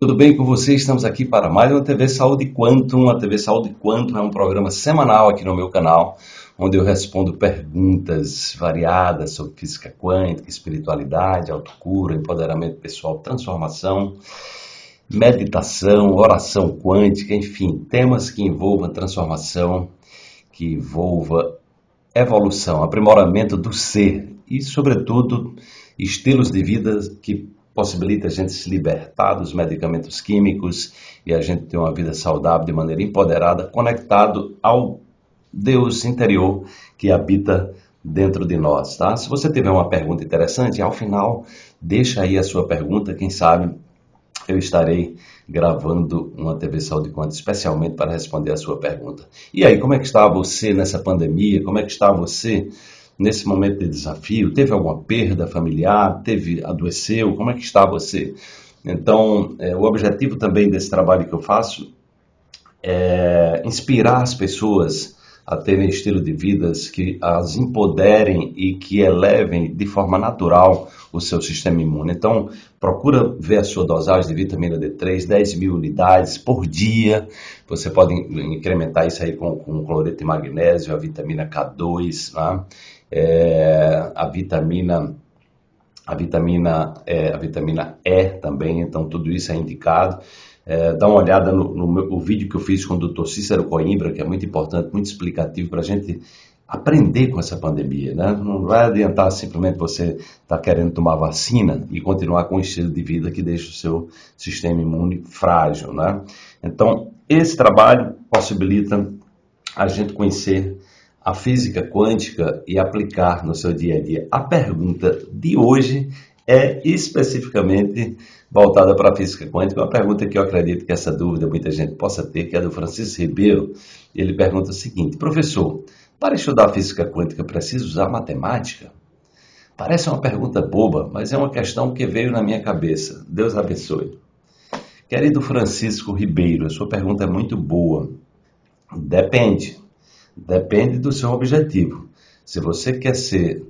Tudo bem com você? Estamos aqui para mais uma TV Saúde Quantum. A TV Saúde Quantum é um programa semanal aqui no meu canal, onde eu respondo perguntas variadas sobre física quântica, espiritualidade, autocura, empoderamento pessoal, transformação, meditação, oração quântica, enfim, temas que envolvam transformação, que envolva evolução, aprimoramento do ser e, sobretudo, estilos de vida que possibilita a gente se libertar dos medicamentos químicos e a gente ter uma vida saudável de maneira empoderada, conectado ao Deus interior que habita dentro de nós, tá? Se você tiver uma pergunta interessante, ao final deixa aí a sua pergunta, quem sabe eu estarei gravando uma TV Saúde Conta especialmente para responder a sua pergunta. E aí, como é que está você nessa pandemia? Como é que está você nesse momento de desafio? Teve alguma perda familiar? Teve adoeceu? Como é que está você? Então, é, o objetivo também desse trabalho que eu faço é inspirar as pessoas a terem estilo de vidas que as empoderem e que elevem de forma natural o seu sistema imune. Então, procura ver a sua dosagem de vitamina D3, 10 mil unidades por dia. Você pode incrementar isso aí com, com cloreto de magnésio, a vitamina K2, né? É, a vitamina a vitamina é, a vitamina E também, então tudo isso é indicado. É, dá uma olhada no, no, meu, vídeo que eu fiz com o Dr. Cícero Coimbra, que é muito importante, muito explicativo para a gente aprender com essa pandemia, né? Não vai adiantar simplesmente você estar tá querendo tomar vacina e continuar com um estilo de vida que deixa o seu sistema imune frágil, né? Então, esse trabalho possibilita a gente conhecer a física quântica e aplicar no seu dia a dia. A pergunta de hoje é especificamente voltada para a física quântica, uma pergunta que eu acredito que essa dúvida muita gente possa ter, que é do Francisco Ribeiro. Ele pergunta o seguinte: professor, para estudar física quântica preciso usar matemática? Parece uma pergunta boba, mas é uma questão que veio na minha cabeça. Deus abençoe. Querido Francisco Ribeiro, a sua pergunta é muito boa. Depende. Depende do seu objetivo. Se você quer ser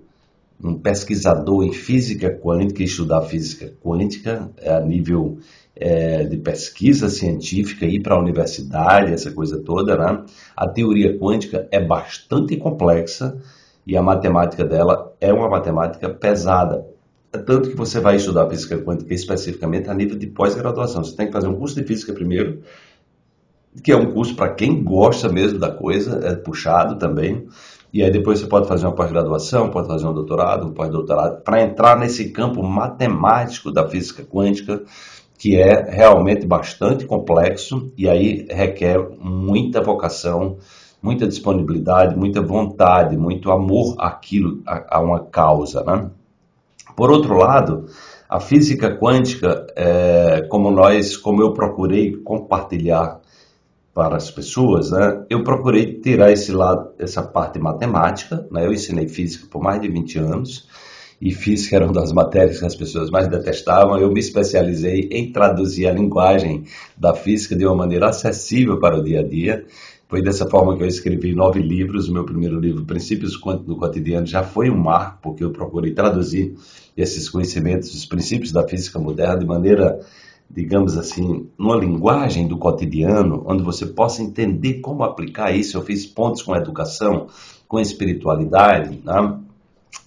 um pesquisador em física quântica estudar física quântica é a nível é, de pesquisa científica, ir para a universidade, essa coisa toda, né? A teoria quântica é bastante complexa e a matemática dela é uma matemática pesada. É tanto que você vai estudar física quântica especificamente a nível de pós-graduação. Você tem que fazer um curso de física primeiro, que é um curso para quem gosta mesmo da coisa, é puxado também. E aí depois você pode fazer uma pós-graduação, pode fazer um doutorado, um pós-doutorado, para entrar nesse campo matemático da física quântica, que é realmente bastante complexo e aí requer muita vocação, muita disponibilidade, muita vontade, muito amor àquilo, a, a uma causa, né? Por outro lado, a física quântica, é, como nós, como eu procurei compartilhar para as pessoas, né, eu procurei tirar esse lado, essa parte matemática, né, eu ensinei física por mais de 20 anos, e física era uma das matérias que as pessoas mais detestavam, eu me especializei em traduzir a linguagem da física de uma maneira acessível para o dia a dia, foi dessa forma que eu escrevi nove livros. O meu primeiro livro, Princípios do Cotidiano, já foi um marco, porque eu procurei traduzir esses conhecimentos, os princípios da física moderna, de maneira digamos assim, numa linguagem do cotidiano, onde você possa entender como aplicar isso. Eu fiz pontos com a educação, com a espiritualidade, né?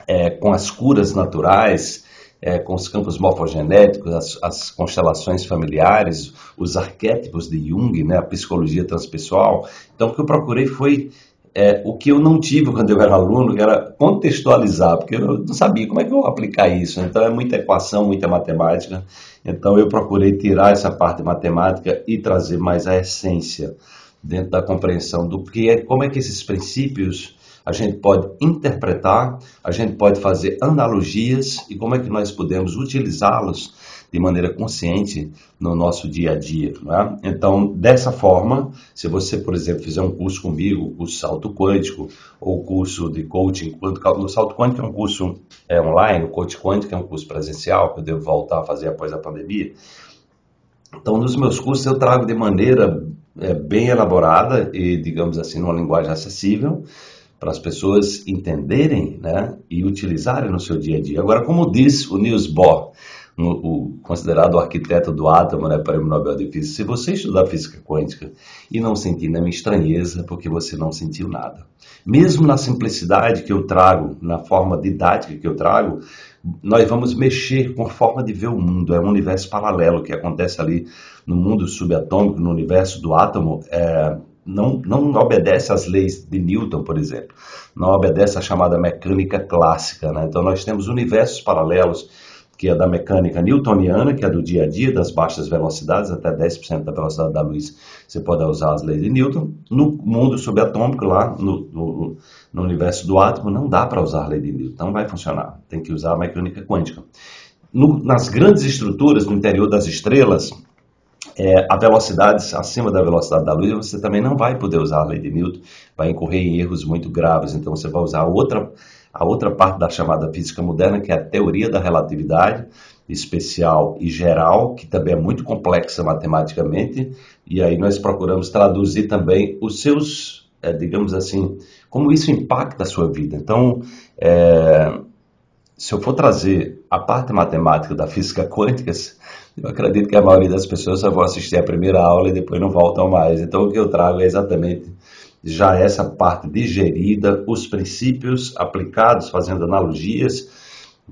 é, com as curas naturais, é, com os campos morfogenéticos, as, as, constelações familiares, os arquétipos de Jung, né? a psicologia transpessoal. Então, o que eu procurei foi é, o que eu não tive quando eu era aluno, era contextualizar, porque eu não sabia como é que eu vou aplicar isso. Então, é muita equação, muita matemática. Então eu procurei tirar essa parte matemática e trazer mais a essência dentro da compreensão do que é, como é que esses princípios a gente pode interpretar, a gente pode fazer analogias e como é que nós podemos utilizá-los de maneira consciente no nosso dia a dia. Né? Então, dessa forma, se você, por exemplo, fizer um curso comigo, o curso Salto Quântico, ou o curso de Coaching o Salto Quântico é um curso é, online, o Coach Quântico é um curso presencial, que eu devo voltar a fazer após a pandemia. Então, nos meus cursos eu trago de maneira é, bem elaborada e, digamos assim, numa linguagem acessível, para as pessoas entenderem né, e utilizarem no seu dia a dia. Agora, como diz o Niels Bohr, o, considerado arquiteto do átomo, né, Prêmio Nobel de Física. Se você estudar física quântica e não sentir nenhuma estranheza, porque você não sentiu nada. Mesmo na simplicidade que eu trago, na forma didática que eu trago, nós vamos mexer com a forma de ver o mundo. É um universo paralelo que acontece ali no mundo subatômico, no universo do átomo. É, não, não obedece às leis de Newton, por exemplo. Não obedece à chamada mecânica clássica. Né? Então, nós temos universos paralelos que é da mecânica newtoniana, que é do dia a dia, das baixas velocidades, até 10% da velocidade da luz, você pode usar as leis de Newton. No mundo subatômico, lá no, no, no universo do átomo, não dá para usar a lei de Newton, não vai funcionar. Tem que usar a mecânica quântica. No, nas grandes estruturas, no interior das estrelas, é, a velocidade acima da velocidade da luz, você também não vai poder usar a lei de Newton, vai incorrer em erros muito graves. Então, você vai usar outra a outra parte da chamada física moderna, que é a teoria da relatividade especial e geral, que também é muito complexa matematicamente, e aí nós procuramos traduzir também os seus, é, digamos assim, como isso impacta a sua vida. Então, é, se eu for trazer a parte matemática da física quântica, eu acredito que a maioria das pessoas só vão assistir a primeira aula e depois não voltam mais. Então, o que eu trago é exatamente já essa parte digerida, os princípios aplicados, fazendo analogias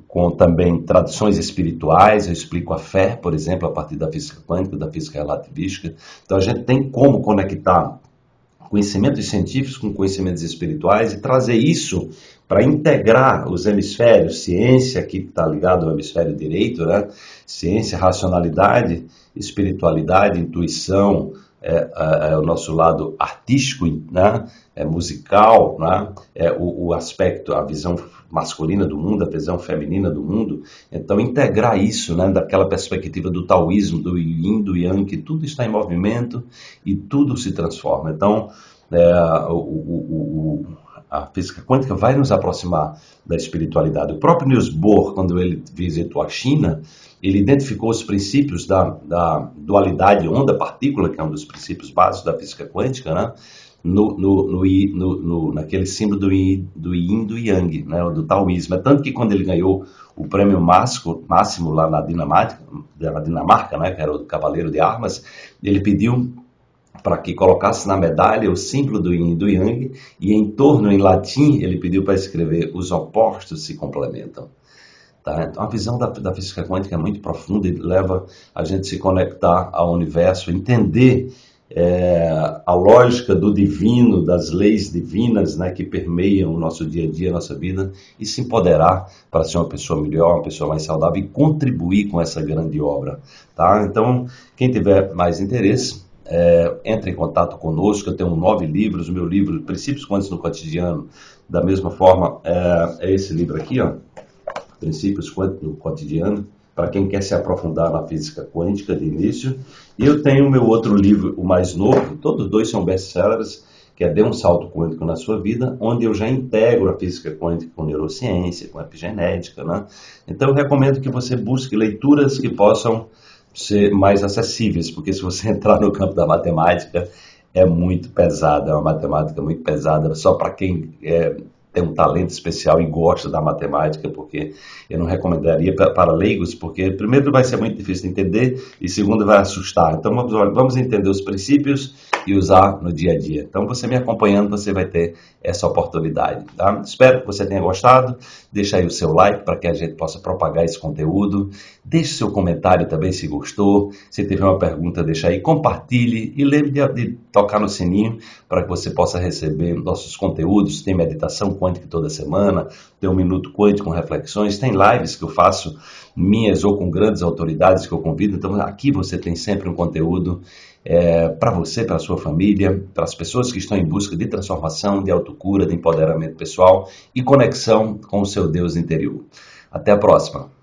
com também tradições espirituais, eu explico a fé, por exemplo, a partir da física quântica, da física relativística. Então a gente tem como conectar conhecimentos científicos com conhecimentos espirituais e trazer isso para integrar os hemisférios, ciência, que está ligado ao hemisfério direito, né? ciência, racionalidade, espiritualidade, intuição, é, é, é, o nosso lado artístico, né? é, musical, né? é, o, o, aspecto, a visão masculina do mundo, a visão feminina do mundo. Então, integrar isso né? daquela perspectiva do taoísmo, do yin, do yang, que tudo está em movimento e tudo se transforma. Então, é, o, o, a física quântica vai nos aproximar da espiritualidade. O próprio Niels Bohr, quando ele visitou a China, ele identificou os princípios da, da dualidade onda-partícula, que é um dos princípios básicos da física quântica, né? No, no, no, no, naquele símbolo do, do yin do yang, né, do taoísmo. É tanto que quando ele ganhou o prêmio máximo, máximo lá na Dinamarca, na Dinamarca né, que era o Cavaleiro de Armas, ele pediu para que colocasse na medalha o símbolo do yin e do yang, e em torno, em latim, ele pediu para escrever os opostos se complementam. Tá? Então, a visão da, da, física quântica é muito profunda e leva a gente se conectar ao universo, entender é, a lógica do divino, das leis divinas né, que permeiam o nosso dia a dia, a nossa vida, e se empoderar para ser uma pessoa melhor, uma pessoa mais saudável e contribuir com essa grande obra. Tá? Então, quem tiver mais interesse, é, entre em contato conosco. Eu tenho nove livros. O meu livro, Princípios Quânticos no Cotidiano, da mesma forma, é, é esse livro aqui, ó, Princípios Quânticos no Cotidiano, para quem quer se aprofundar na física quântica de início. E eu tenho o meu outro livro, o mais novo, todos dois são best-sellers, que é Dê um Salto Quântico na Sua Vida, onde eu já integro a física quântica com neurociência, com epigenética. Né? Então, eu recomendo que você busque leituras que possam ser mais acessíveis, porque se você entrar no campo da matemática, é muito pesada, é uma matemática muito pesada, só para quem é, tem um talento especial e gosta da matemática, porque eu não recomendaria para leigos, porque primeiro vai ser muito difícil de entender e segundo vai assustar. Então vamos, vamos entender os princípios e usar no dia a dia. Então você me acompanhando, você vai ter essa oportunidade. Tá? Espero que você tenha gostado. Deixa aí o seu like para que a gente possa propagar esse conteúdo. Deixe seu comentário também se gostou. Se tiver uma pergunta, deixa aí. Compartilhe e lembre de, de tocar no sininho para que você possa receber nossos conteúdos. Tem meditação quântica toda semana, tem um minuto quântico com reflexões, tem lives que eu faço minhas ou com grandes autoridades que eu convido. Então aqui você tem sempre um conteúdo é, para você, para sua família, para as pessoas que estão em busca de transformação, de autocura, de empoderamento pessoal e conexão com o seu Deus interior. Até a próxima!